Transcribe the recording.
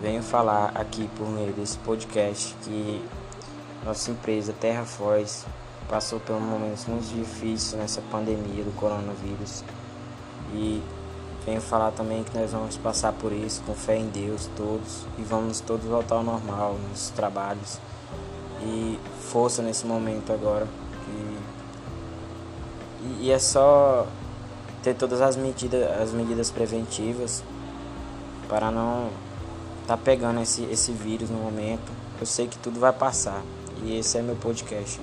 venho falar aqui por meio desse podcast que nossa empresa Terra Foz passou por momentos muito difíceis nessa pandemia do coronavírus. E venho falar também que nós vamos passar por isso com fé em Deus todos e vamos todos voltar ao normal nos trabalhos. E força nesse momento agora. E, e é só ter todas as medidas as medidas preventivas para não tá pegando esse, esse vírus no momento. Eu sei que tudo vai passar. E esse é meu podcast.